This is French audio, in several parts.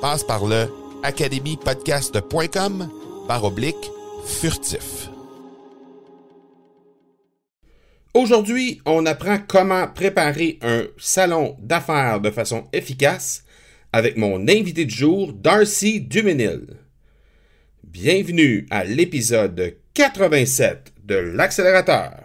Passe par le academypodcast.com par oblique furtif. Aujourd'hui, on apprend comment préparer un salon d'affaires de façon efficace avec mon invité de jour, Darcy Duménil. Bienvenue à l'épisode 87 de l'accélérateur.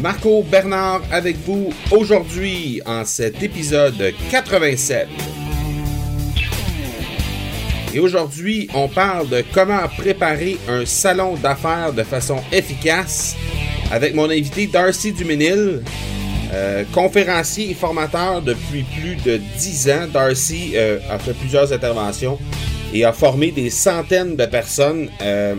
Marco Bernard avec vous aujourd'hui en cet épisode 87. Et aujourd'hui, on parle de comment préparer un salon d'affaires de façon efficace avec mon invité Darcy Duménil, euh, conférencier et formateur depuis plus de 10 ans. Darcy euh, a fait plusieurs interventions et a formé des centaines de personnes euh,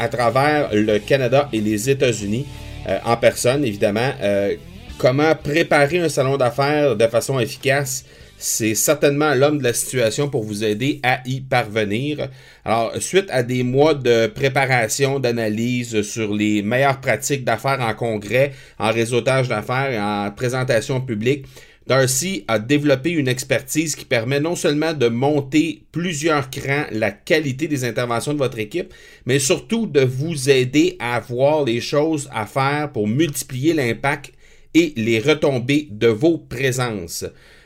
à travers le Canada et les États-Unis. Euh, en personne, évidemment. Euh, comment préparer un salon d'affaires de façon efficace? C'est certainement l'homme de la situation pour vous aider à y parvenir. Alors, suite à des mois de préparation, d'analyse sur les meilleures pratiques d'affaires en congrès, en réseautage d'affaires en présentation publique, Darcy a développé une expertise qui permet non seulement de monter plusieurs crans la qualité des interventions de votre équipe, mais surtout de vous aider à avoir les choses à faire pour multiplier l'impact et les retombées de vos présences.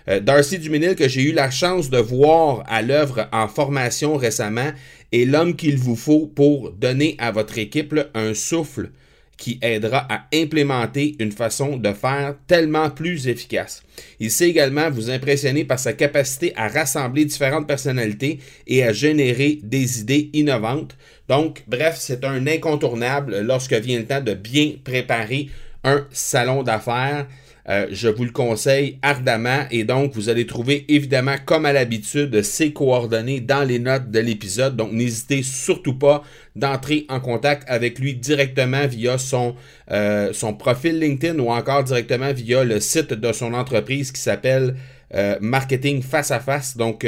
Euh, Darcy Duménil, que j'ai eu la chance de voir à l'œuvre en formation récemment, est l'homme qu'il vous faut pour donner à votre équipe un souffle qui aidera à implémenter une façon de faire tellement plus efficace. Il sait également vous impressionner par sa capacité à rassembler différentes personnalités et à générer des idées innovantes. Donc, bref, c'est un incontournable lorsque vient le temps de bien préparer un salon d'affaires. Euh, je vous le conseille ardemment et donc vous allez trouver évidemment comme à l'habitude ses coordonnées dans les notes de l'épisode. Donc n'hésitez surtout pas d'entrer en contact avec lui directement via son, euh, son profil LinkedIn ou encore directement via le site de son entreprise qui s'appelle euh, Marketing Face à Face. Donc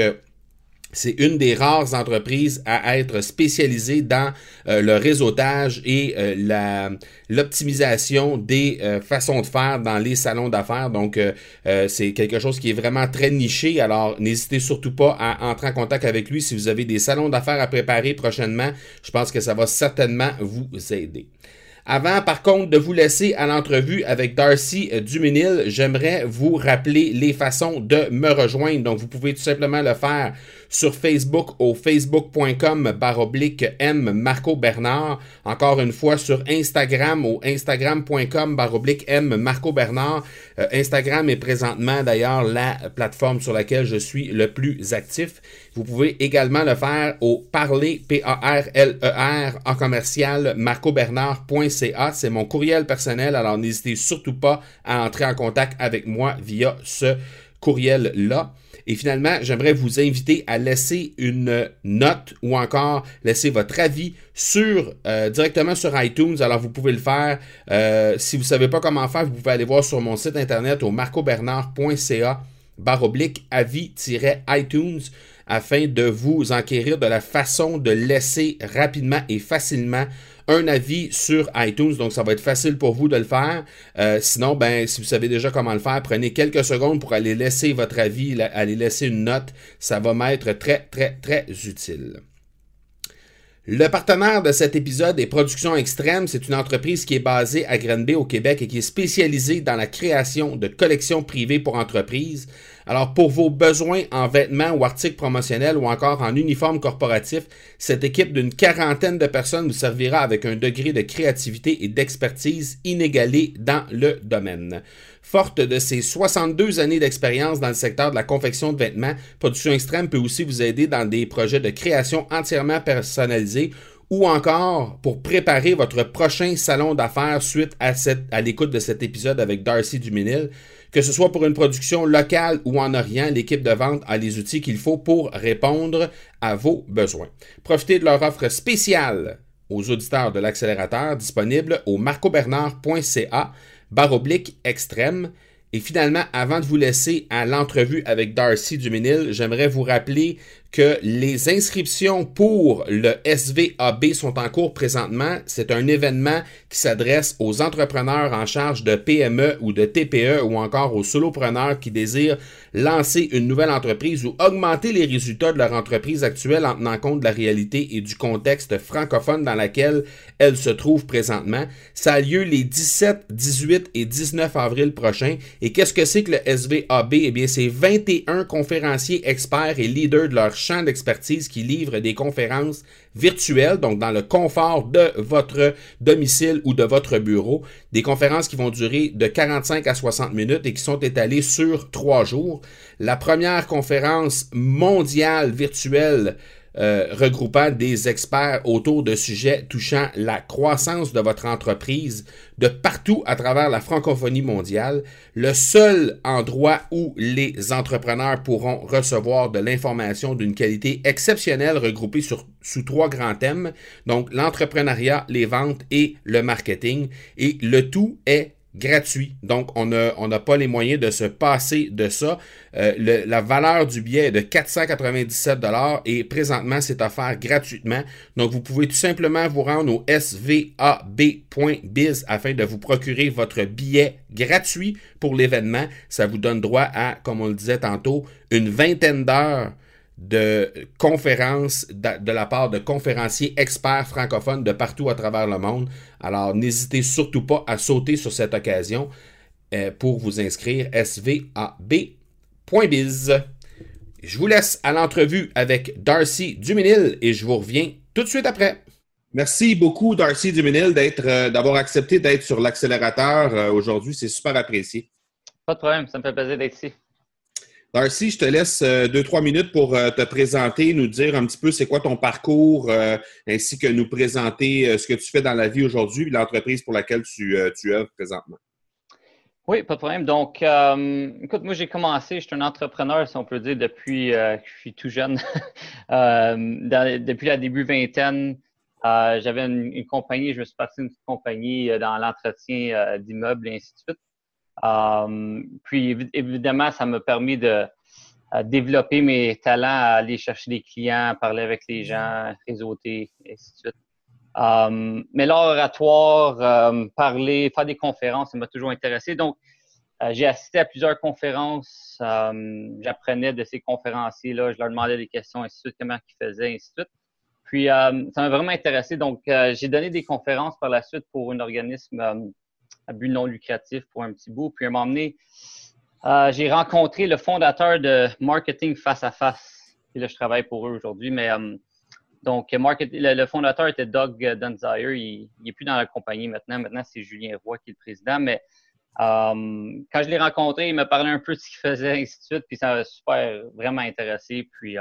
c'est une des rares entreprises à être spécialisée dans euh, le réseautage et euh, l'optimisation des euh, façons de faire dans les salons d'affaires. Donc, c'est quelque chose qui est vraiment très niché. Alors, n'hésitez surtout pas à entrer en contact avec lui si vous avez des salons d'affaires à préparer prochainement. Je pense que ça va certainement vous aider. Avant, par contre, de vous laisser à l'entrevue avec Darcy Duménil, j'aimerais vous rappeler les façons de me rejoindre. Donc, vous pouvez tout simplement le faire sur Facebook au facebook.com baroblique M Marco Bernard. Encore une fois sur Instagram au instagram.com baroblique M Marco Bernard. Euh, Instagram est présentement d'ailleurs la plateforme sur laquelle je suis le plus actif. Vous pouvez également le faire au parler, P-A-R-L-E-R, e en commercial, marcobernard.ca. C'est mon courriel personnel, alors n'hésitez surtout pas à entrer en contact avec moi via ce courriel-là. Et finalement, j'aimerais vous inviter à laisser une note ou encore laisser votre avis sur euh, directement sur iTunes. Alors vous pouvez le faire. Euh, si vous ne savez pas comment faire, vous pouvez aller voir sur mon site internet au marcobernard.ca baroblique avis-iTunes afin de vous enquérir de la façon de laisser rapidement et facilement un avis sur iTunes, donc ça va être facile pour vous de le faire. Euh, sinon, ben, si vous savez déjà comment le faire, prenez quelques secondes pour aller laisser votre avis, aller laisser une note. Ça va m'être très, très, très utile. Le partenaire de cet épisode est Production Extrême. C'est une entreprise qui est basée à Granby au Québec et qui est spécialisée dans la création de collections privées pour entreprises. Alors, pour vos besoins en vêtements ou articles promotionnels ou encore en uniforme corporatif, cette équipe d'une quarantaine de personnes vous servira avec un degré de créativité et d'expertise inégalé dans le domaine. Forte de ses 62 années d'expérience dans le secteur de la confection de vêtements, Production Extrême peut aussi vous aider dans des projets de création entièrement personnalisés ou encore pour préparer votre prochain salon d'affaires suite à, à l'écoute de cet épisode avec Darcy Duménil. Que ce soit pour une production locale ou en Orient, l'équipe de vente a les outils qu'il faut pour répondre à vos besoins. Profitez de leur offre spéciale aux auditeurs de l'accélérateur disponible au marcobernard.ca baroblique extrême. Et finalement, avant de vous laisser à l'entrevue avec Darcy Duménil, j'aimerais vous rappeler que les inscriptions pour le SVAB sont en cours présentement. C'est un événement qui s'adresse aux entrepreneurs en charge de PME ou de TPE ou encore aux solopreneurs qui désirent lancer une nouvelle entreprise ou augmenter les résultats de leur entreprise actuelle en tenant compte de la réalité et du contexte francophone dans lequel elle se trouve présentement. Ça a lieu les 17, 18 et 19 avril prochains. Et qu'est-ce que c'est que le SVAB? Eh bien, c'est 21 conférenciers experts et leaders de leur champ d'expertise qui livre des conférences virtuelles, donc dans le confort de votre domicile ou de votre bureau. Des conférences qui vont durer de 45 à 60 minutes et qui sont étalées sur trois jours. La première conférence mondiale virtuelle euh, regroupant des experts autour de sujets touchant la croissance de votre entreprise de partout à travers la francophonie mondiale, le seul endroit où les entrepreneurs pourront recevoir de l'information d'une qualité exceptionnelle regroupée sur, sous trois grands thèmes, donc l'entrepreneuriat, les ventes et le marketing, et le tout est gratuit. Donc, on n'a pas les moyens de se passer de ça. Euh, la valeur du billet est de 497 et présentement, c'est offert gratuitement. Donc, vous pouvez tout simplement vous rendre au svab.biz afin de vous procurer votre billet gratuit pour l'événement. Ça vous donne droit à, comme on le disait tantôt, une vingtaine d'heures de conférences de, la part de conférenciers experts francophones de partout à travers le monde. Alors, n'hésitez surtout pas à sauter sur cette occasion euh, pour vous inscrire svab.biz. Je vous laisse à l'entrevue avec Darcy Duminil et je vous reviens tout de suite après. Merci beaucoup, Darcy Duminil, d'être, euh, d'avoir accepté d'être sur l'accélérateur euh, aujourd'hui. C'est super apprécié. Pas de problème, ça me fait plaisir d'être ici. Darcy, je te laisse euh, deux, trois minutes pour euh, te présenter, nous dire un petit peu c'est quoi ton parcours, euh, ainsi que nous présenter ce que tu fais dans la vie aujourd'hui et l'entreprise pour laquelle tu, tu œuvres présentement. Oui, pas de problème. Donc, écoute, moi, j'ai commencé, je suis un entrepreneur, si on peut dire, depuis que je suis tout jeune. depuis la début vingtaine, j'avais une, compagnie, je me suis parti d'une compagnie dans l'entretien d'immeubles et ainsi de suite. Euh, puis évidemment, ça m'a permis de développer mes talents, aller chercher des clients, parler avec les gens, réseauter, et ainsi de suite. Euh, mais l'oratoire, euh, parler, faire des conférences, ça m'a toujours intéressé. Donc, j'ai assisté à plusieurs conférences. J'apprenais de ces conférenciers-là. Je leur demandais des questions, ainsi de suite, comment ils faisaient, ainsi de suite. Puis, ça m'a vraiment intéressé. Donc, j'ai donné des conférences par la suite pour un organisme à but non lucratif pour un petit bout. Puis à un moment donné, euh, j'ai rencontré le fondateur de Marketing Face à Face. Puis là, je travaille pour eux aujourd'hui. Mais donc, le, fondateur était Doug Dunzire. Il n'est plus dans la compagnie maintenant. Maintenant, c'est Julien Roy qui est le président. Mais quand je l'ai rencontré, il m'a parlé un peu de ce qu'il faisait, ainsi de suite. Puis ça m'a super vraiment intéressé. Puis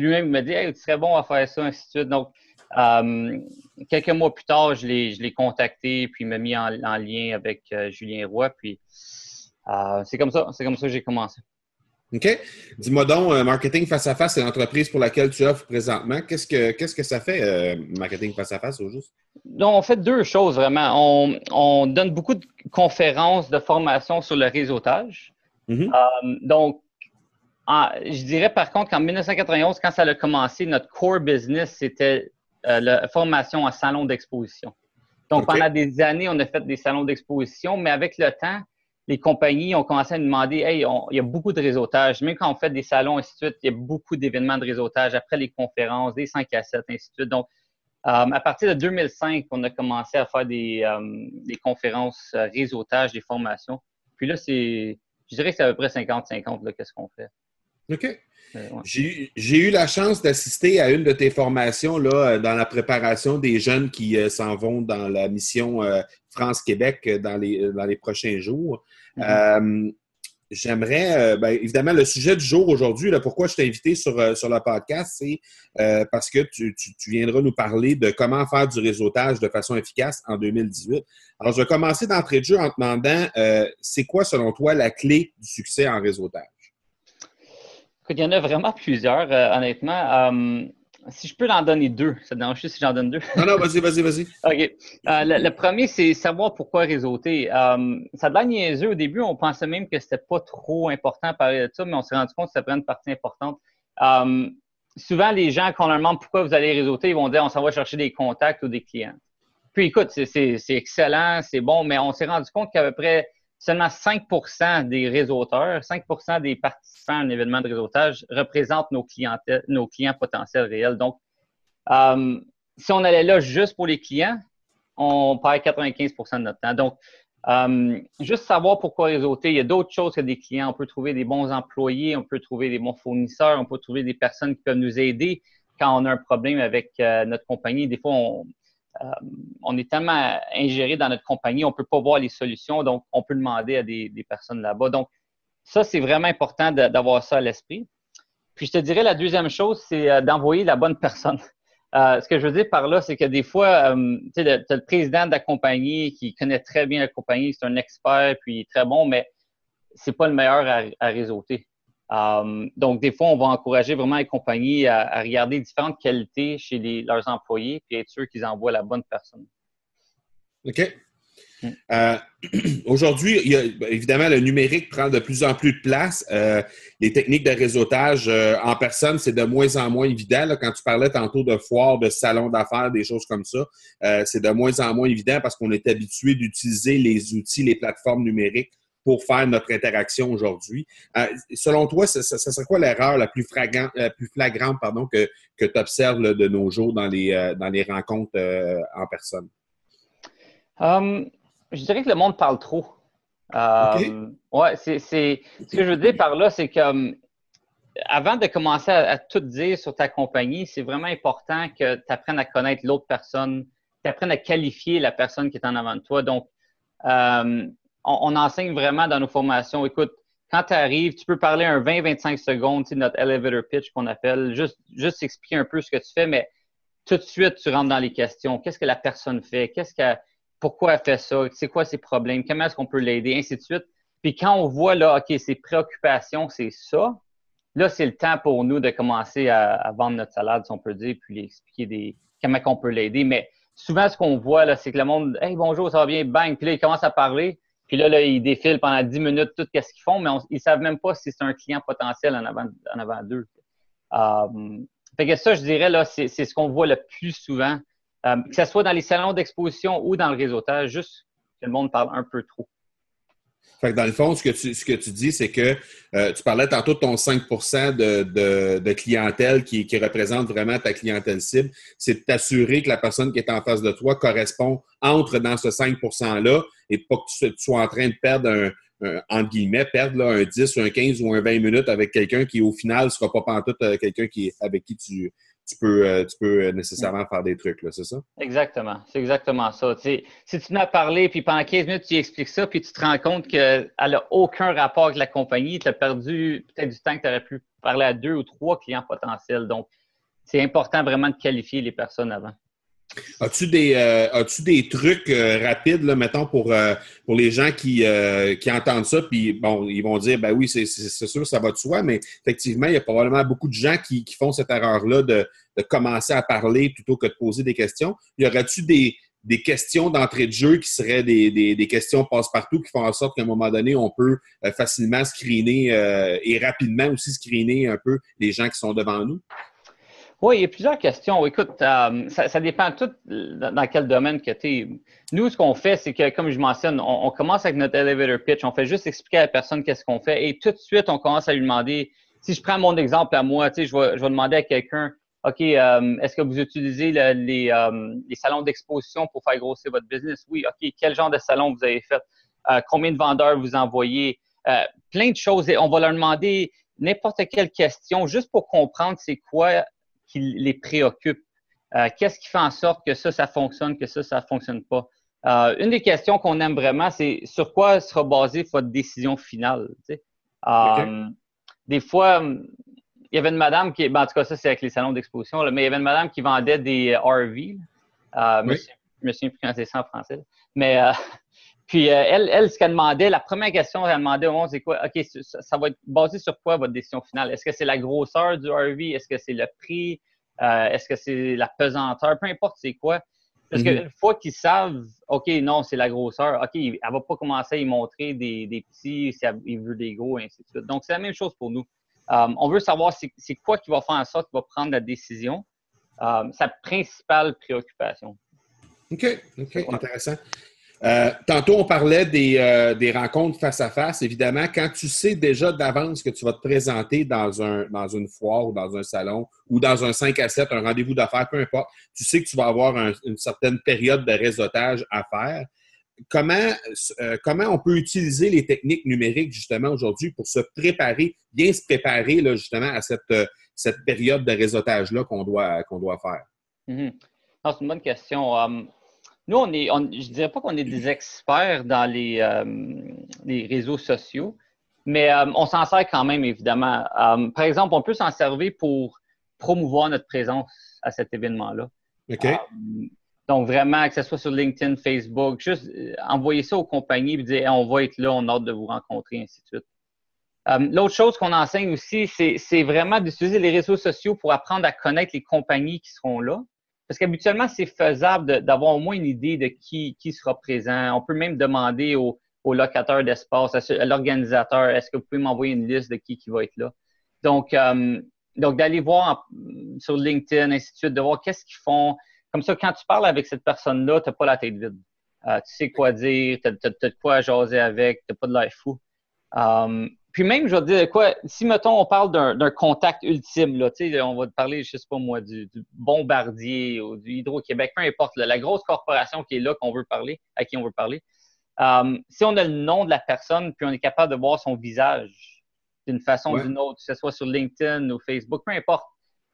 lui-même m'a dit hey, tu serais bon à faire ça, ainsi de suite. Donc, euh, quelques mois plus tard, je l'ai contacté, puis il m'a mis en, lien avec euh, Julien Roy, puis euh, c'est comme ça, c'est comme ça que j'ai commencé. OK. Dis-moi donc, marketing face à face, c'est l'entreprise pour laquelle tu offres présentement. Qu'est-ce que qu'est-ce que ça fait, marketing face à face au juste? Donc, on fait deux choses vraiment. On, on, donne beaucoup de conférences, de formations sur le réseautage. Mm-hmm. donc, je dirais par contre qu'en 1991, quand ça a commencé, notre core business, c'était euh, la formation en salon d'exposition. Donc, pendant des années, on a fait des salons d'exposition, mais avec le temps, les compagnies ont commencé à nous demander Hey, il y a beaucoup de réseautage. Même quand on fait des salons, ainsi de suite, il y a beaucoup d'événements de réseautage après les conférences, des 5 à 7, ainsi de suite. Donc, euh, à partir de 2005, on a commencé à faire des, euh, des conférences réseautage, des formations. Puis là, c'est, je dirais que c'est à peu près 50-50, qu'est-ce qu'on fait. OK. J'ai eu la chance d'assister à une de tes formations là, euh, dans la préparation des jeunes qui euh, s'en vont dans la mission euh, France-Québec dans les, dans les prochains jours. Mm-hmm. J'aimerais, ben, évidemment, le sujet du jour aujourd'hui, pourquoi je t'ai invité sur, sur le podcast, c'est parce que tu, tu, viendras nous parler de comment faire du réseautage de façon efficace en 2018. Alors, je vais commencer d'entrée de jeu en te demandant, c'est quoi, selon toi, la clé du succès en réseautage? Il y en a vraiment plusieurs, euh, honnêtement. Euh, si je peux en donner deux, ça te dérange si j'en donne deux? Non, non, vas-y, vas-y, vas-y. OK. Euh, le, premier, c'est savoir pourquoi réseauter. ça a l'air niaiseux. Au début, on pensait même que c'était pas trop important de parler de ça, mais on s'est rendu compte que ça prend une partie importante. souvent, les gens, quand on leur demande pourquoi vous allez réseauter, ils vont dire on s'en va chercher des contacts ou des clients. Puis écoute, c'est excellent, c'est bon, mais on s'est rendu compte qu'à peu près seulement 5% des réseauteurs, 5% des participants à un événement de réseautage représentent nos, nos clients potentiels réels. Donc, euh, si on allait là juste pour les clients, on perd 95% de notre temps. Donc, euh, juste savoir pourquoi réseauter. Il y a d'autres choses que des clients. On peut trouver des bons employés, on peut trouver des bons fournisseurs, on peut trouver des personnes qui peuvent nous aider quand on a un problème avec euh, notre compagnie. Des fois, on, on est tellement ingéré dans notre compagnie, on ne peut pas voir les solutions, donc on peut demander à des, personnes là-bas. Donc, ça, c'est vraiment important d'avoir ça à l'esprit. Puis, je te dirais, la deuxième chose, c'est euh, d'envoyer la bonne personne. Euh, ce que je veux dire par là, c'est que des fois, tu as le président de la compagnie qui connaît très bien la compagnie, c'est un expert, puis très bon, mais c'est pas le meilleur à, à réseauter. Um, donc, des fois, on va encourager vraiment les compagnies à, regarder différentes qualités chez leurs employés et être sûr qu'ils envoient la bonne personne. OK. Mm. Euh, aujourd'hui, évidemment, le numérique prend de plus en plus de place. Euh, les techniques de réseautage euh, en personne, c'est de moins en moins évident. quand tu parlais tantôt de foires, de salons d'affaires, des choses comme ça, c'est de moins en moins évident parce qu'on est habitué d'utiliser les outils, les plateformes numériques pour faire notre interaction aujourd'hui. Euh, selon toi, ce, serait quoi l'erreur la plus, flagrante, plus flagrante pardon, que, que tu observes de nos jours dans les, euh, dans les rencontres euh, en personne? Um, je dirais que le monde parle trop. Um, ouais, c'est, ce que je veux dire par là, c'est que um, avant de commencer à, tout dire sur ta compagnie, c'est vraiment important que tu apprennes à connaître l'autre personne, tu apprennes à qualifier la personne qui est en avant de toi. Donc, on, enseigne vraiment dans nos formations. Écoute, quand tu arrives, tu peux parler un 20-25 secondes, tu notre elevator pitch qu'on appelle, juste, juste expliquer un peu ce que tu fais, mais tout de suite, tu rentres dans les questions. Qu'est-ce que la personne fait? Qu'est-ce que, pourquoi elle fait ça? C'est quoi ses problèmes? Comment est-ce qu'on peut l'aider? Ainsi de suite. Puis quand on voit là, OK, ses préoccupations, c'est ça, là, c'est le temps pour nous de commencer à, vendre notre salade, si on peut dire, puis expliquer des, comment on peut l'aider. Mais souvent, ce qu'on voit, là, c'est que le monde, hey, bonjour, ça va bien, bang, puis là, il commence à parler. Puis là, là, ils défilent pendant 10 minutes tout ce qu'ils font, mais ils ne savent même pas si c'est un client potentiel en avant, en avant d'eux. Euh, fait que ça, je dirais, là, c'est, ce qu'on voit le plus souvent, euh, que ce soit dans les salons d'exposition ou dans le réseautage, juste que le monde parle un peu trop. Fait que dans le fond, ce que tu, ce que tu dis, c'est que euh, tu parlais tantôt de ton 5 de, de, clientèle qui, représente vraiment ta clientèle cible. C'est de t'assurer que la personne qui est en face de toi correspond, entre dans ce 5 %-là et pas que tu, sois en train de perdre entre guillemets, perdre un 10 ou un 15 ou un 20 minutes avec quelqu'un qui, au final, ne sera pas pantoute quelqu'un qui, avec qui tu, tu peux, euh, tu peux euh, nécessairement faire des trucs, c'est ça? Exactement. C'est exactement ça. si tu m'as parlé, puis pendant 15 minutes, tu expliques ça, puis tu te rends compte qu'elle n'a aucun rapport avec la compagnie, tu as perdu peut-être du temps que tu aurais pu parler à deux ou trois clients potentiels. Donc, c'est important vraiment de qualifier les personnes avant. As-tu des, euh, as des trucs euh, rapides, là, mettons, pour, euh, pour les gens qui, qui entendent ça, puis bon, ils vont dire, ben oui, c'est sûr, ça va de soi, mais effectivement, il y a probablement beaucoup de gens qui, font cette erreur-là de, commencer à parler plutôt que de poser des questions. Y aurait-tu des, des questions d'entrée de jeu qui seraient des, des, questions passe-partout qui font en sorte qu'à un moment donné, on peut facilement screener et rapidement aussi screener un peu les gens qui sont devant nous? Oui, il y a plusieurs questions. Écoute, euh, ça, dépend tout dans, quel domaine que tu es. Nous, ce qu'on fait, c'est que, comme je mentionne, on, commence avec notre elevator pitch. On fait juste expliquer à la personne qu'est-ce qu'on fait et tout de suite, on commence à lui demander. Si je prends mon exemple à moi, tu sais, je vais, je vais demander à quelqu'un, OK, euh, est-ce que vous utilisez les, euh, les, salons d'exposition pour faire grossir votre business? Oui. OK, quel genre de salon vous avez fait? combien de vendeurs vous envoyez? plein de choses. Et on va leur demander n'importe quelle question juste pour comprendre c'est quoi qui les préoccupe. Euh, qu'est-ce qui fait en sorte que ça, ça fonctionne, que ça, ça ne fonctionne pas? Euh, une des questions qu'on aime vraiment, c'est sur quoi sera basée votre décision finale. Euh, des fois, il y avait une madame qui, ben, en tout cas, ça c'est avec les salons d'exposition, mais il y avait une madame qui vendait des RV. Je me souviens plus quand c'est ça en français. Mais puis elle, elle, ce qu'elle demandait, la première question qu'elle demandait au monde, c'est quoi? OK, ça, va être basé sur quoi votre décision finale? Est-ce que c'est la grosseur du RV? Est-ce que c'est le prix? Euh, est-ce que c'est la pesanteur? Peu importe c'est quoi. Parce mhm. qu'une fois qu'ils savent, OK, non, c'est la grosseur, OK, elle ne va pas commencer à y montrer des, des petits, si elle veut des gros, et ainsi de suite. Donc, c'est la même chose pour nous. Euh, on veut savoir c'est quoi qui va faire en sorte qu'il va prendre la décision. Euh, sa principale préoccupation. OK, OK, intéressant. Euh, tantôt, on parlait euh, des, rencontres face à face. Évidemment, quand tu sais déjà d'avance que tu vas te présenter dans, un, une foire ou dans un salon ou dans un 5 à 7, un rendez-vous d'affaires, peu importe, tu sais que tu vas avoir une certaine période de réseautage à faire. Comment, euh, comment on peut utiliser les techniques numériques justement aujourd'hui pour se préparer, bien se préparer justement à cette, période de réseautage-là qu'on doit, doit faire? Mm-hmm. C'est une bonne question. Um, nous, on est, je ne dirais pas qu'on est des experts dans les, euh, les réseaux sociaux, mais euh, on s'en sert quand même, évidemment. Euh, par exemple, on peut s'en servir pour promouvoir notre présence à cet événement-là. OK. donc, vraiment, que ce soit sur LinkedIn, Facebook, juste envoyer ça aux compagnies et dire on va être là, on a hâte de vous rencontrer, ainsi de suite. L'autre chose qu'on enseigne aussi, c'est vraiment d'utiliser les réseaux sociaux pour apprendre à connaître les compagnies qui seront là. Parce qu'habituellement, c'est faisable d'avoir au moins une idée de qui, qui sera présent. On peut même demander au, au locataire d'espace, à, l'organisateur, est-ce que vous pouvez m'envoyer une liste de qui, qui va être là? Donc, euh, donc d'aller voir sur LinkedIn, ainsi de suite, de voir qu'est-ce qu'ils font. Comme ça, quand tu parles avec cette personne-là, tu n'as pas la tête vide. Euh, tu sais quoi dire, tu as, de quoi jaser avec, tu n'as pas de l'air fou. Euh, puis même, je vais te dire quoi, si, mettons, on parle d'un contact ultime, là, on va te parler, je sais pas moi, du, Bombardier ou du Hydro-Québec, peu importe, la grosse corporation qui est là, qu'on veut parler, à qui on veut parler. Euh, si on a le nom de la personne, puis on est capable de voir son visage d'une façon ou d'une autre, que ce soit sur LinkedIn ou Facebook, peu importe.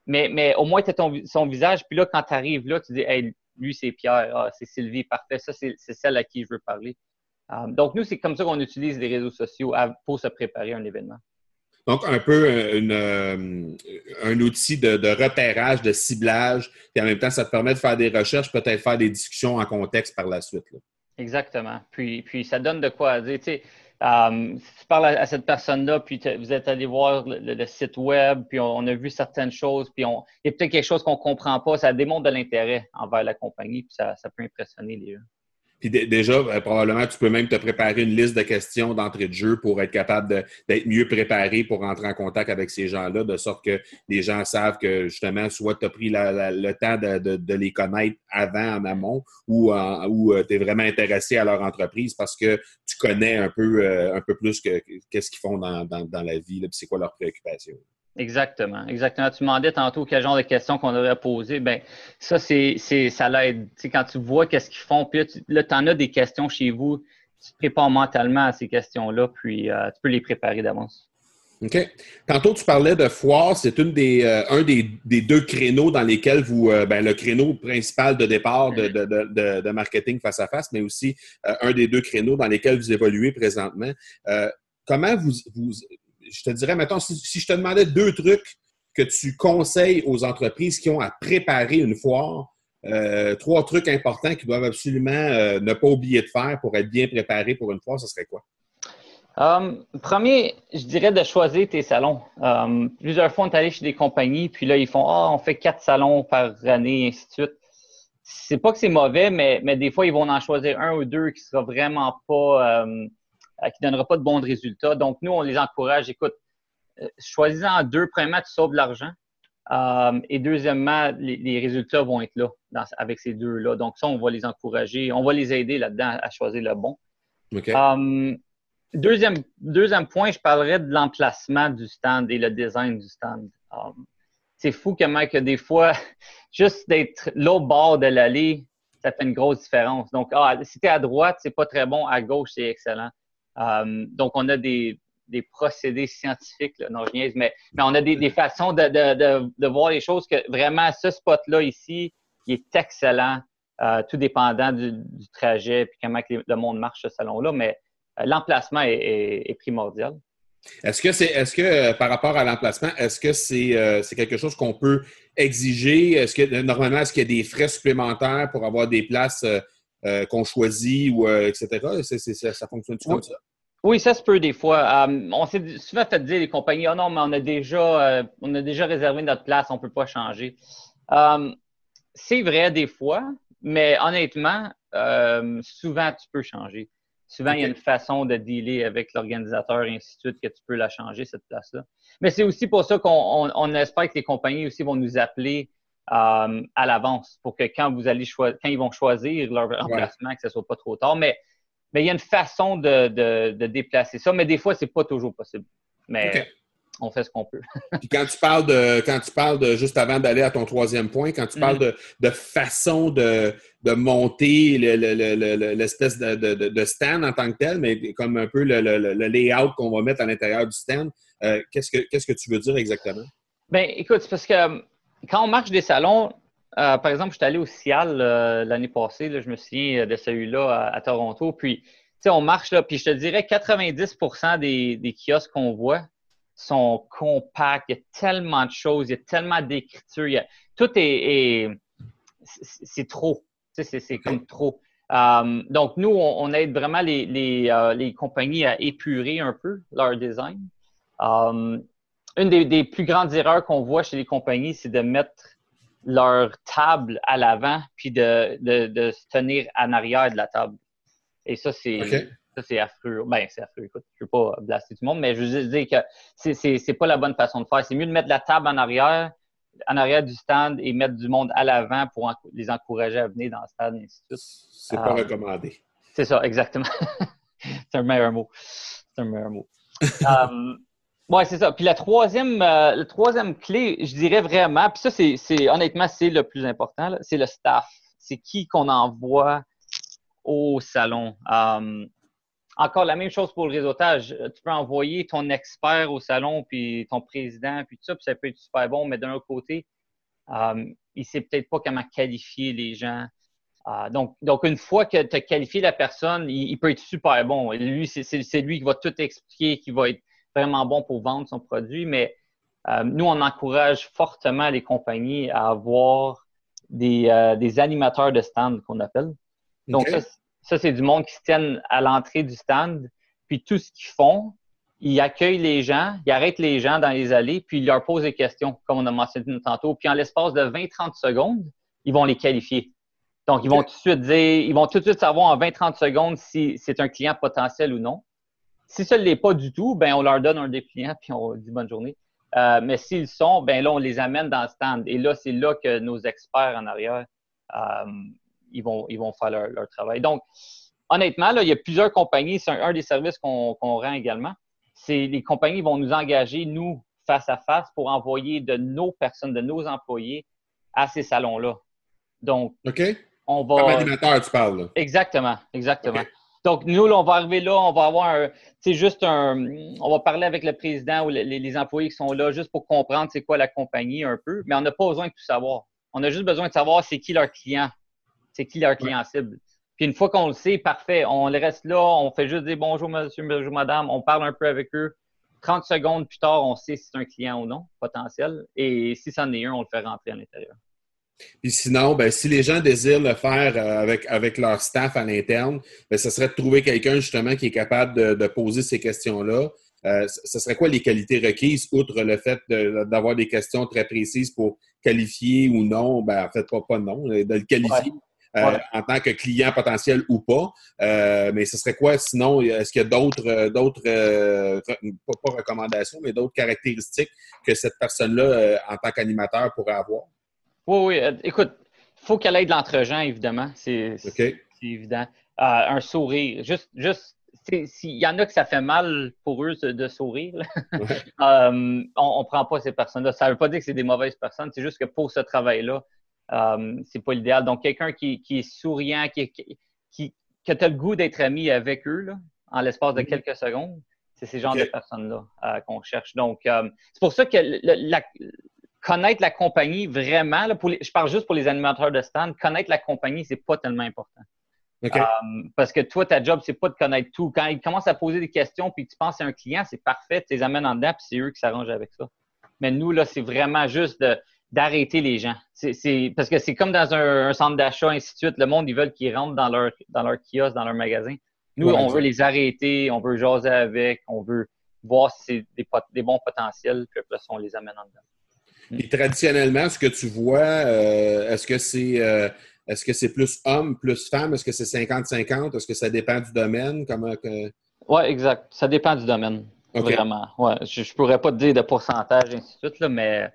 Mais, mais au moins, tu as son visage, puis là, quand tu arrives là, tu dis, hey, lui, c'est Pierre, ah, c'est Sylvie, parfait, ça, c'est celle à qui je veux parler. Euh, donc, nous, c'est comme ça qu'on utilise les réseaux sociaux pour se préparer à un événement. Donc, un peu euh, euh, un outil de, repérage, de ciblage, et en même temps, ça te permet de faire des recherches, peut-être faire des discussions en contexte par la suite. Exactement. Puis, puis, ça donne de quoi dire. Tu sais, si tu parles à, cette personne-là, puis vous êtes allé voir le, site web, puis on, a vu certaines choses, puis on, il y a peut-être quelque chose qu'on ne comprend pas, ça démontre de l'intérêt envers la compagnie, puis ça, ça peut impressionner les gens. Puis déjà, euh, probablement, tu peux même te préparer une liste de questions d'entrée de jeu pour être capable d'être mieux préparé pour rentrer en contact avec ces gens-là, de sorte que les gens savent que justement, soit tu as pris le temps de, les connaître avant, en amont, ou, euh, tu es vraiment intéressé à leur entreprise parce que tu connais un peu, euh, un peu plus que qu'est-ce qu'ils font dans, la vie, c'est quoi leurs préoccupations. Exactement, exactement. Tu demandais tantôt quel genre de questions qu'on devrait poser. Ben, ça, c'est, ça l'aide. Quand tu vois qu'est-ce qu'ils font, puis là, tu en as des questions chez vous tu te prépares mentalement à ces questions-là, puis euh, tu peux les préparer d'avance. OK. Tantôt, tu parlais de foire. C'est une des, euh, un des, deux créneaux dans lesquels vous, euh, ben, le créneau principal de départ de, de, marketing face à face, mais aussi un des deux créneaux dans lesquels vous évoluez présentement. comment vous, vous, je te dirais, maintenant, si, je te demandais deux trucs que tu conseilles aux entreprises qui ont à préparer une foire, euh, trois trucs importants qu'ils doivent absolument euh, ne pas oublier de faire pour être bien préparés pour une foire, ce serait quoi? Um, premier, je dirais de choisir tes salons. Um, plusieurs fois, on est allé chez des compagnies, puis là, ils font Ah, on fait quatre salons par année, et ainsi de suite. C'est pas que c'est mauvais, mais, mais des fois, ils vont en choisir un ou deux qui sera vraiment pas, um, qui donnera pas de bons résultats. Donc, nous, on les encourage. Écoute, euh, choisis-en deux. Premièrement, tu sauves de l'argent. Euh, et deuxièmement, les, résultats vont être là avec ces deux-là. Donc, ça, on va les encourager, on va les aider là-dedans à choisir le bon. Euh, deuxième, deuxième point, je parlerai de l'emplacement du stand et le design du stand. c'est fou comment que des fois, juste d'être l'autre bord de l'allée, ça fait une grosse différence. Donc, ah, si tu es à droite, c'est pas très bon. À gauche, c'est excellent. Donc, on a des, procédés scientifiques, non, je niaise, mais, on a des, façons de, voir les choses que vraiment, ce spot-là ici, il est excellent, euh, tout dépendant du, trajet puis comment le monde marche ce salon-là, mais euh, l'emplacement est, primordial. Est-ce que c'est est-ce que euh, par rapport à l'emplacement, est-ce que c'est c'est quelque chose qu'on peut exiger? Est-ce que normalement est-ce qu'il y a des frais supplémentaires pour avoir des places qu'on choisit ou etc. ça fonctionne-tu comme ça? Oui, ça se peut des fois. Euh, on s'est souvent fait dire les compagnies, oh non, mais on a déjà, euh, on a déjà réservé notre place, on ne peut pas changer. Euh, c'est vrai des fois, mais honnêtement, souvent tu peux changer. Souvent, il y a une façon de dealer avec l'organisateur et ainsi de suite que tu peux la changer, cette place-là. Mais c'est aussi pour ça qu'on espère que les compagnies aussi vont nous appeler à l'avance pour que quand vous allez quand ils vont choisir leur emplacement, que ce ne soit pas trop tard. Mais mais il y a une façon de, déplacer ça, mais des fois, ce n'est pas toujours possible. Mais on fait ce qu'on peut. Puis quand tu parles de, quand tu parles de, juste avant d'aller à ton troisième point, quand tu parles mm. de, façon de, monter l'espèce de, stand en tant que tel, mais comme un peu le, layout qu'on va mettre à l'intérieur du stand, euh, qu'est-ce que tu veux dire exactement? Ben, écoute, c'est parce que euh, quand on marche des salons, euh, par exemple, je suis allé au Cial euh, l'année passée, je me souviens de celui-là à, Toronto. Puis, on marche là, puis je te dirais 90 des, des kiosques qu'on voit sont compacts. Il y a tellement de choses, il y a tellement d'écriture. Tout est. c'est trop. C'est comme trop. Euh, donc, nous, on, aide vraiment les, les, compagnies à épurer un peu leur design. Une des, des, plus grandes erreurs qu'on voit chez les compagnies, c'est de mettre leur table à l'avant, puis de, de, se tenir en arrière de la table. Et ça, c'est affreux. Ben, c'est affreux. Écoute, je ne veux pas blaster tout le monde, mais je veux juste dire que c'est n'est pas la bonne façon de faire. C'est mieux de mettre la table en arrière, en arrière du stand et mettre du monde à l'avant pour les encourager à venir dans le stade, et ainsi de suite. C'est pas euh, recommandé. C'est ça, exactement. c'est un meilleur mot. C'est un meilleur mot. Euh, oui, c'est ça. Puis la troisième, euh, troisième clé, je dirais vraiment, puis ça, c'est honnêtement, c'est le plus important, c'est le staff. C'est qui qu'on envoie au salon. Um, encore la même chose pour le réseautage. Tu peux envoyer ton expert au salon, puis ton président, puis tout ça, puis ça peut être super bon, mais d'un autre côté, um, il ne sait peut-être pas comment qualifier les gens. Uh, donc, donc, une fois que tu as qualifié la personne, il, il, peut être super bon. Lui, c'est lui qui va tout expliquer, qui va être vraiment bon pour vendre son produit, mais euh, nous, on encourage fortement les compagnies à avoir des, euh, des animateurs de stand qu'on appelle. Donc, ça, c'est du monde qui se tiennent à l'entrée du stand, puis tout ce qu'ils font, ils accueillent les gens, ils arrêtent les gens dans les allées, puis ils leur posent des questions, comme on a mentionné tantôt. Puis en l'espace de 20-30 secondes, ils vont les qualifier. Donc, ils vont tout de suite dire, ils vont tout de suite savoir en 20-30 secondes si c'est un client potentiel ou non. Si ce ne l'est pas du tout, ben, on leur donne un dépliant puis on dit bonne journée. Euh, mais s'ils sont, ben là, on les amène dans le stand. Et là, c'est là que nos experts en arrière, euh, ils, vont, ils vont faire leur, travail. Donc, honnêtement, là, il y a plusieurs compagnies. C'est un, des services qu'on rend également. C'est les compagnies vont nous engager, nous, face à face, pour envoyer de nos personnes, de nos employés à ces salons-là. Donc, OK. On va. Comme animateur, tu parles. Exactement, exactement. Donc, nous, on va arriver là, on va avoir c'est juste un, on va parler avec le président ou les, employés qui sont là juste pour comprendre c'est quoi la compagnie un peu, mais on n'a pas besoin de tout savoir. On a juste besoin de savoir c'est qui leur client, c'est qui leur client cible. Puis une fois qu'on le sait, parfait, on le reste là, on fait juste des bonjour monsieur, bonjour madame, on parle un peu avec eux. 30 secondes plus tard, on sait si c'est un client ou non potentiel. Et si c'en est un, on le fait rentrer à l'intérieur. Puis sinon, ben, si les gens désirent le faire euh, avec, avec leur staff à l'interne, ben, ce serait de trouver quelqu'un justement qui est capable de, poser ces questions-là. Euh, ce serait quoi les qualités requises, outre le fait d'avoir des questions très précises pour qualifier ou non, ben, en fait, pas, pas non, de le qualifier. Euh, en tant que client potentiel ou pas. mais ce serait quoi sinon? Est-ce qu'il y a d'autres, d'autres pas, recommandations, mais d'autres caractéristiques que cette personne-là, en tant qu'animateur, pourrait avoir? Oui, oui. Euh, écoute, il faut qu'elle ait de l'entre-gens, évidemment. C'est évident. Euh, un sourire. Juste, juste s'il y en a que ça fait mal pour eux de, sourire, euh, on ne prend pas ces personnes-là. Ça ne veut pas dire que c'est des mauvaises personnes, c'est juste que pour ce travail-là, euh, c'est pas l'idéal. Donc, quelqu'un qui, est souriant, qui, qui, qui a le goût d'être ami avec eux en l'espace de mm-hmm. quelques secondes, c'est ces genres de personnes-là qu'on cherche. Donc, c'est pour ça que la, connaître la compagnie vraiment, je parle juste pour les animateurs de stand, connaître la compagnie, c'est pas tellement important. Euh, parce que toi, ta job, c'est pas de connaître tout. Quand ils commencent à poser des questions puis tu penses à un client, c'est parfait, tu les amènes en dedans puis c'est eux qui s'arrangent avec ça. Mais nous, là, c'est vraiment juste d'arrêter les gens. C'est, parce que c'est comme dans un, centre d'achat, ainsi de suite. Le monde, ils veulent qu'ils rentrent dans leur, dans leur kiosque, dans leur magasin. Nous, on veut les arrêter, on veut jaser avec, on veut voir si c'est des, des bons potentiels, puis après on les amène en dedans. Et traditionnellement, ce que tu vois, euh, est-ce que c'est euh, est-ce que c'est plus homme, plus femme? Est-ce que c'est 50-50? Est-ce que ça dépend du domaine? Comment que... Oui, exact. Ça dépend du domaine. Vraiment. Ouais. Je ne pourrais pas te dire de pourcentage, ainsi de suite, là, mais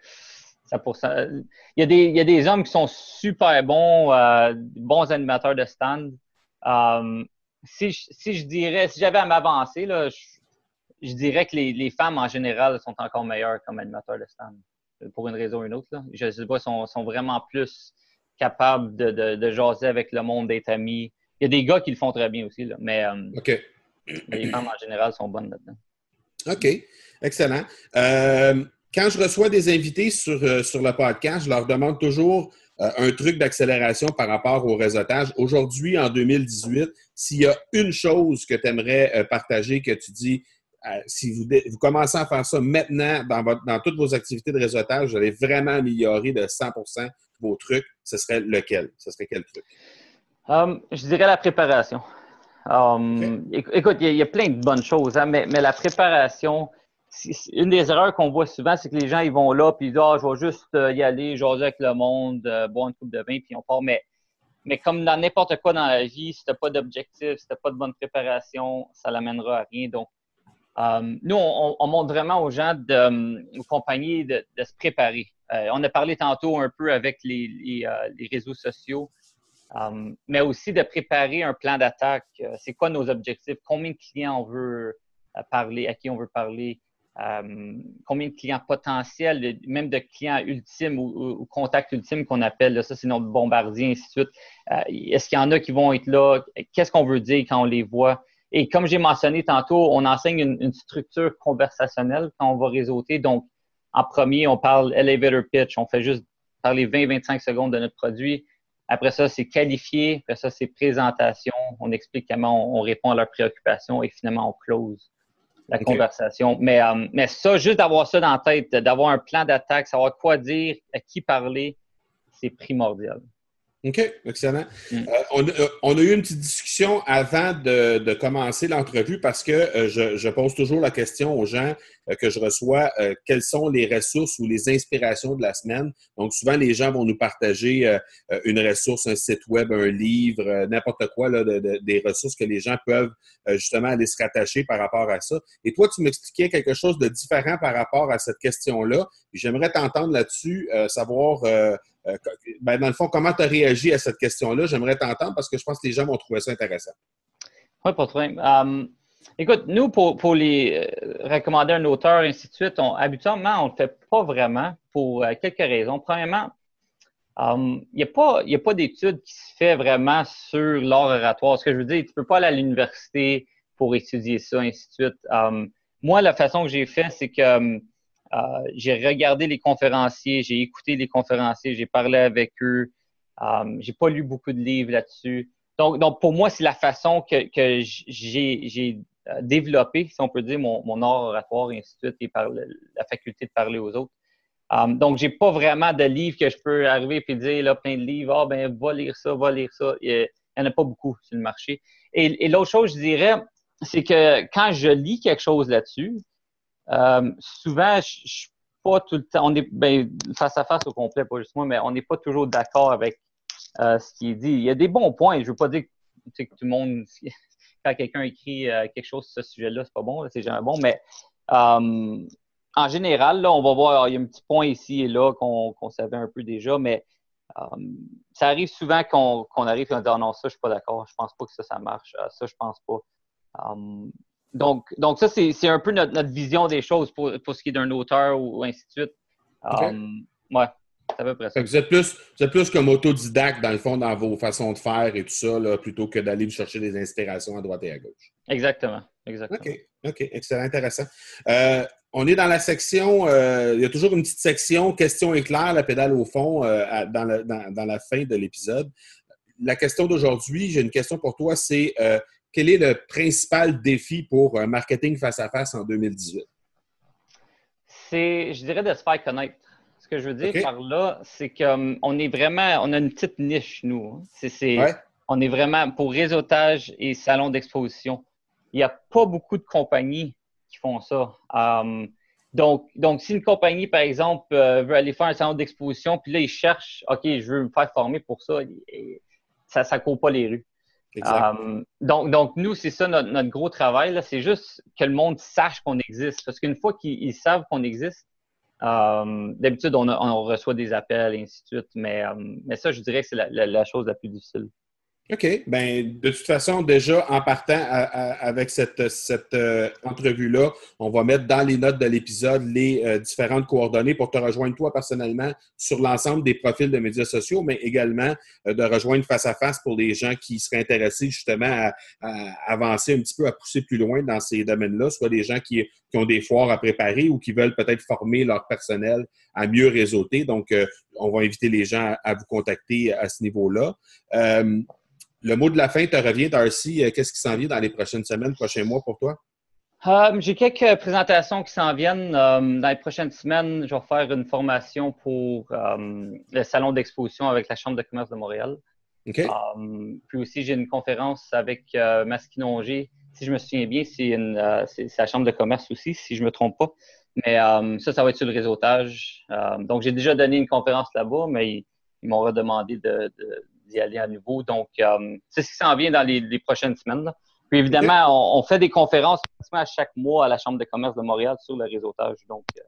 ça il, y a des, il y a des hommes qui sont super bons, euh, bons animateurs de stand. si, je, si je dirais, si j'avais à m'avancer, je, je, dirais que les, les, femmes en général sont encore meilleures comme animateurs de stand pour une raison ou une autre. Là. Je ne sais pas, sont, sont vraiment plus capables de, de, jaser avec le monde, d'être amis. Il y a des gars qui le font très bien aussi, là, mais, euh, les femmes en général sont bonnes là-dedans. OK, excellent. Euh, quand je reçois des invités sur, euh, sur le podcast, je leur demande toujours un truc d'accélération par rapport au réseautage. Aujourd'hui, en 2018, s'il y a une chose que tu aimerais partager, que tu dis, si vous, vous, commencez à faire ça maintenant dans, votre, dans toutes vos activités de réseautage, vous allez vraiment améliorer de 100% vos trucs, ce serait lequel? Ce serait quel truc? Um, je dirais la préparation. Um, écoute, il y, a plein de bonnes choses, hein, mais, la préparation, une des erreurs qu'on voit souvent, c'est que les gens ils vont là, puis ils disent Ah, je vais juste euh, y aller, jaser avec le monde, euh, boire une coupe de vin, puis on part. Mais, mais comme dans n'importe quoi dans la vie, si tu n'as pas d'objectif, si tu n'as pas de bonne préparation, ça l'amènera à rien. Donc, euh, nous, on, montre vraiment aux gens, euh, aux compagnies, de, se préparer. Euh, on a parlé tantôt un peu avec les, réseaux sociaux, mais aussi de préparer un plan d'attaque. c'est quoi nos objectifs? Combien de clients on veut parler? À qui on veut parler? combien de clients potentiels, même de clients ultimes ou, contacts ultimes qu'on appelle, ça c'est notre bombardier, ainsi de suite. Est-ce qu'il y en a qui vont être là? Qu'est-ce qu'on veut dire quand on les voit? Et comme j'ai mentionné tantôt, on enseigne une, structure conversationnelle quand on va réseauter. Donc, en premier, on parle elevator pitch. On fait juste parler 20-25 secondes de notre produit. Après ça, c'est qualifié. Après ça, c'est présentation. On explique comment on, répond à leurs préoccupations et finalement, on close la conversation. Mais, euh, mais ça, juste d'avoir ça dans la tête, d'avoir un plan d'attaque, savoir quoi dire, à qui parler, c'est primordial. OK, excellent. Mm. Euh, euh, on, a eu une petite discussion avant de, commencer l'entrevue parce que euh, je, pose toujours la question aux gens que je reçois, quelles sont les ressources ou les inspirations de la semaine. Donc, souvent, les gens vont nous partager une ressource, un site web, un livre, n'importe quoi, là, des ressources que les gens peuvent justement aller se rattacher par rapport à ça. Et toi, tu m'expliquais quelque chose de différent par rapport à cette question-là. J'aimerais t'entendre là-dessus, savoir ben, dans le fond, comment tu as réagi à cette question-là? J'aimerais t'entendre parce que je pense que les gens vont trouver ça intéressant. Oui, pas trop. Um, écoute, nous, pour, les euh, recommander un auteur, ainsi de suite, habituellement, on ne le fait pas vraiment pour euh, quelques raisons. Premièrement, il n'y a pas, y a pas qui se fait vraiment sur l'art oratoire. Ce que je veux dire, tu peux pas aller à l'université pour étudier ça, ainsi de suite. moi, la façon que j'ai fait, c'est que j'ai regardé les conférenciers, j'ai écouté les conférenciers, j'ai parlé avec eux. j'ai pas lu beaucoup de livres là-dessus. Donc, pour moi, c'est la façon que, j'ai euh, développé, si on peut dire, mon, art oratoire, et ainsi de suite, et la faculté de parler aux autres. Um, donc, j'ai pas vraiment de livres que je peux arriver et dire, là, plein de livres, ah, ben, va lire ça, va lire ça. Il n'y en a pas beaucoup sur le marché. Et, l'autre chose, je dirais, c'est que quand je lis quelque chose là-dessus, euh, souvent, je, ne suis pas tout le temps, on est ben, face à face au complet, pas juste moi, mais on n'est pas toujours d'accord avec euh, ce qui est dit. Il y a des bons points. Je veux pas dire que, que tout le monde, quand quelqu'un écrit euh, quelque chose sur ce sujet-là, c'est pas bon, c'est jamais bon, mais en général, là, on va voir, il y a un petit point ici et là qu'on savait un peu déjà, mais ça arrive souvent qu'on arrive et on dit ah non, ça, je suis pas d'accord, je pense pas que ça, ça marche, ça, je pense pas. Donc, donc, ça, c'est un peu notre, vision des choses pour, pour ce qui est d'un auteur ou, ainsi de suite. ouais vous, êtes plus, vous êtes plus comme autodidacte, dans le fond, dans vos façons de faire et tout ça, là, plutôt que d'aller chercher des inspirations à droite et à gauche. Exactement. Exactement. OK. OK. Excellent. Intéressant. Euh, on est dans la section, euh, il y a toujours une petite section questions éclairs, la pédale au fond, euh, dans, la, fin de l'épisode. La question d'aujourd'hui, j'ai une question pour toi, c'est quel est le principal défi pour un marketing face à face en 2018? C'est, je dirais, de se faire connaître. Ce que je veux dire par là, c'est qu'on est vraiment, on a une petite niche, nous. C'est, On est vraiment pour réseautage et salon d'exposition. Il n'y a pas beaucoup de compagnies qui font ça. Hum, donc, donc, si une compagnie, par exemple, euh, veut aller faire un salon d'exposition, puis là, ils cherchent, OK, je veux me faire former pour ça, ça ne court pas les rues. Hum, donc, donc, nous, c'est ça notre, gros travail. C'est juste que le monde sache qu'on existe. Parce qu'une fois qu'ils savent qu'on existe, euh, d'habitude, on, reçoit des appels et ainsi de suite, mais, euh, mais ça, je dirais que c'est la, chose la plus difficile. OK. Ben, de toute façon, déjà, en partant avec cette, cette euh, entrevue-là, on va mettre dans les notes de l'épisode les euh, différentes coordonnées pour te rejoindre toi personnellement sur l'ensemble des profils de médias sociaux, mais également euh, de rejoindre face à face pour les gens qui seraient intéressés justement à, avancer un petit peu, à pousser plus loin dans ces domaines-là, soit des gens qui, qui, ont des foires à préparer ou qui veulent peut-être former leur personnel à mieux réseauter. Donc, on va inviter les gens à, à vous contacter à ce niveau-là. Le mot de la fin te revient, Darcy. Euh, qu'est-ce qui s'en vient dans les prochaines semaines, prochains mois pour toi? Euh, j'ai quelques présentations qui s'en viennent. Euh, dans les prochaines semaines, je vais faire une formation pour le salon d'exposition avec la Chambre de commerce de Montréal. puis aussi, j'ai une conférence avec Masquinongé. Si je me souviens bien, c'est la Chambre de commerce aussi, si je ne me trompe pas. Mais ça, ça va être sur le réseautage. donc, j'ai déjà donné une conférence là-bas, mais ils, m'ont redemandé de, d'y aller à nouveau. Donc, euh, c'est ce qui s'en vient dans les, prochaines semaines. Puis évidemment, on, fait des conférences à chaque mois à la Chambre de commerce de Montréal sur le réseautage. Donc, euh,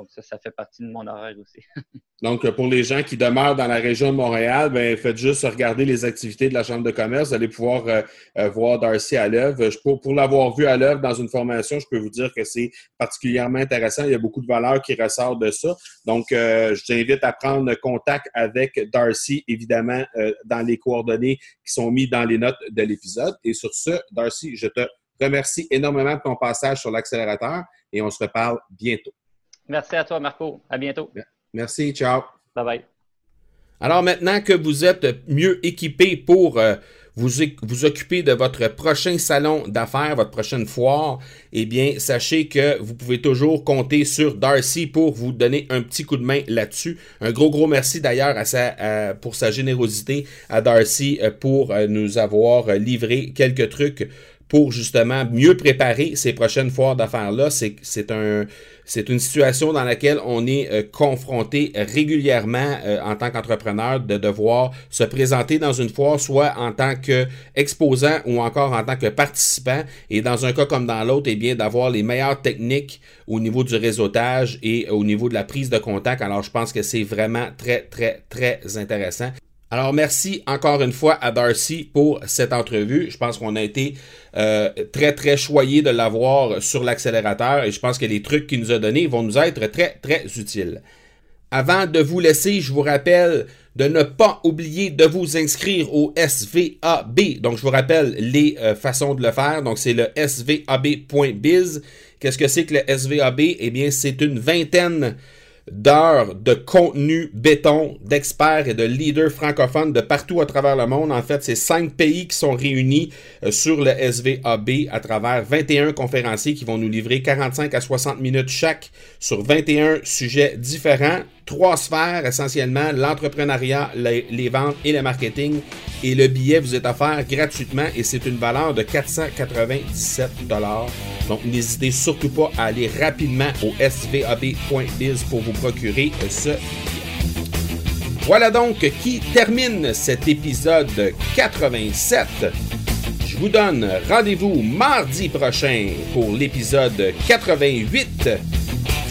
donc, ça, ça fait partie de mon horaire aussi. Donc, pour les gens qui demeurent dans la région de Montréal, ben, faites juste regarder les activités de la Chambre de commerce. Vous allez pouvoir euh, euh, voir Darcy à l'œuvre. Pour, pour l'avoir vu à l'œuvre dans une formation, je peux vous dire que c'est particulièrement intéressant. Il y a beaucoup de valeurs qui ressortent de ça. Donc, euh, je t'invite à prendre contact avec Darcy, évidemment, dans les coordonnées qui sont mises dans les notes de l'épisode. Et sur ce, Darcy, je te remercie énormément de ton passage sur l'accélérateur et on se reparle bientôt. Merci à toi, Marco. À bientôt. Merci. Ciao. Bye bye. Alors maintenant que vous êtes mieux équipé pour euh, vous, vous occuper de votre prochain salon d'affaires, votre prochaine foire, eh bien, sachez que vous pouvez toujours compter sur Darcy pour vous donner un petit coup de main là-dessus. Un gros, gros merci d'ailleurs à sa, pour sa générosité à Darcy euh, pour euh, nous avoir livré quelques trucs pour justement mieux préparer ces prochaines foires d'affaires-là. C'est un c'est une situation dans laquelle on est euh, confronté régulièrement euh, en tant qu'entrepreneur de devoir se présenter dans une foire, soit en tant qu'exposant ou encore en tant que participant. Et dans un cas comme dans l'autre, eh bien, d'avoir les meilleures techniques au niveau du réseautage et au niveau de la prise de contact. Alors, je pense que c'est vraiment très, très, très intéressant. Alors, merci encore une fois à Darcy pour cette entrevue. Je pense qu'on a été euh, très, très choyé de l'avoir sur l'accélérateur et je pense que les trucs qu'il nous a donnés vont nous être très, très utiles. Avant de vous laisser, je vous rappelle de ne pas oublier de vous inscrire au SVAB. Donc, je vous rappelle les euh, façons de le faire. Donc, c'est le svab.biz. Qu'est-ce que c'est que le SVAB? Eh bien, c'est une vingtaine d'heures de contenu béton d'experts et de leaders francophones de partout à travers le monde. En fait, c'est cinq pays qui sont réunis euh, sur le SVAB à travers 21 conférenciers qui vont nous livrer 45 à 60 minutes chaque sur 21 sujets différents trois sphères essentiellement, l'entrepreneuriat, les, ventes et le marketing. Et le billet vous est offert gratuitement et c'est une valeur de 497 Donc n'hésitez surtout pas à aller rapidement au svab.biz pour vous procurer ce billet. Voilà donc qui termine cet épisode 87. Je vous donne rendez-vous mardi prochain pour l'épisode 88.